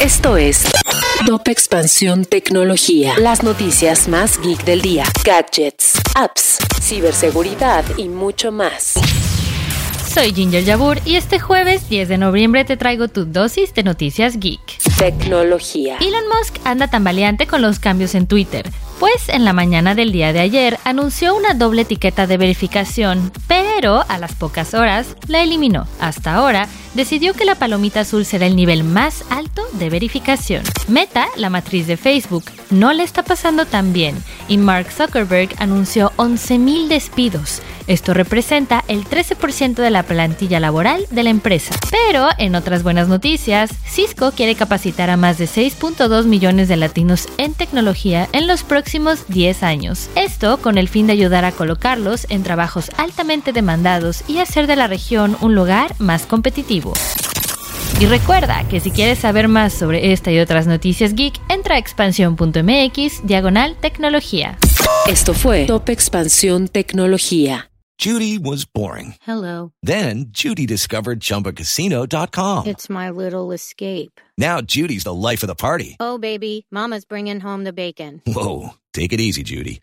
Esto es Top Expansión Tecnología. Las noticias más geek del día. Gadgets, apps, ciberseguridad y mucho más. Soy Ginger Yabur y este jueves 10 de noviembre te traigo tu dosis de noticias geek. Tecnología. Elon Musk anda tambaleante con los cambios en Twitter, pues en la mañana del día de ayer anunció una doble etiqueta de verificación, pero a las pocas horas la eliminó. Hasta ahora decidió que la palomita azul será el nivel más alto de verificación. Meta, la matriz de Facebook, no le está pasando tan bien y Mark Zuckerberg anunció 11.000 despidos. Esto representa el 13% de la plantilla laboral de la empresa. Pero en otras buenas noticias, Cisco quiere capacitar a más de 6.2 millones de latinos en tecnología en los próximos 10 años. Esto con el fin de ayudar a colocarlos en trabajos altamente demandados y hacer de la región un lugar más competitivo. Y recuerda que si quieres saber más sobre esta y otras noticias geek, entra a expansión.mx diagonal tecnología. Esto fue Top Expansión Tecnología. Judy was boring. Hello. Then Judy discovered ChumbaCasino.com. It's my little escape. Now Judy's the life of the party. Oh, baby, Mama's bringing home the bacon. Whoa, take it easy, Judy.